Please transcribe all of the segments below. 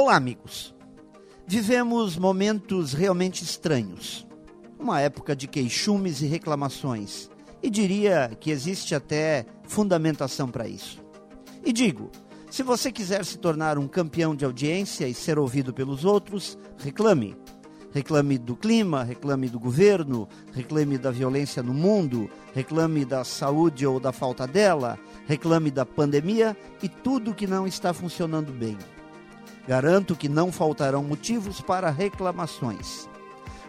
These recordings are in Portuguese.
Olá, amigos. Vivemos momentos realmente estranhos. Uma época de queixumes e reclamações. E diria que existe até fundamentação para isso. E digo, se você quiser se tornar um campeão de audiência e ser ouvido pelos outros, reclame. Reclame do clima, reclame do governo, reclame da violência no mundo, reclame da saúde ou da falta dela, reclame da pandemia e tudo que não está funcionando bem. Garanto que não faltarão motivos para reclamações.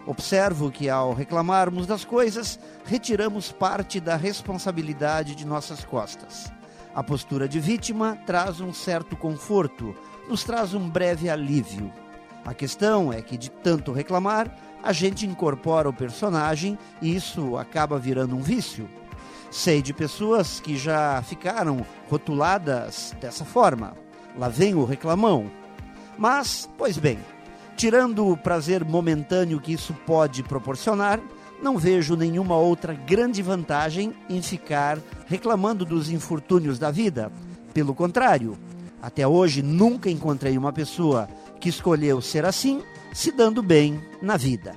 Observo que ao reclamarmos das coisas, retiramos parte da responsabilidade de nossas costas. A postura de vítima traz um certo conforto, nos traz um breve alívio. A questão é que, de tanto reclamar, a gente incorpora o personagem e isso acaba virando um vício. Sei de pessoas que já ficaram rotuladas dessa forma. Lá vem o reclamão. Mas, pois bem, tirando o prazer momentâneo que isso pode proporcionar, não vejo nenhuma outra grande vantagem em ficar reclamando dos infortúnios da vida. Pelo contrário, até hoje nunca encontrei uma pessoa que escolheu ser assim, se dando bem na vida.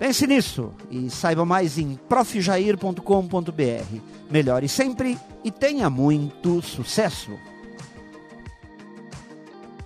Pense nisso e saiba mais em profjair.com.br. Melhore sempre e tenha muito sucesso!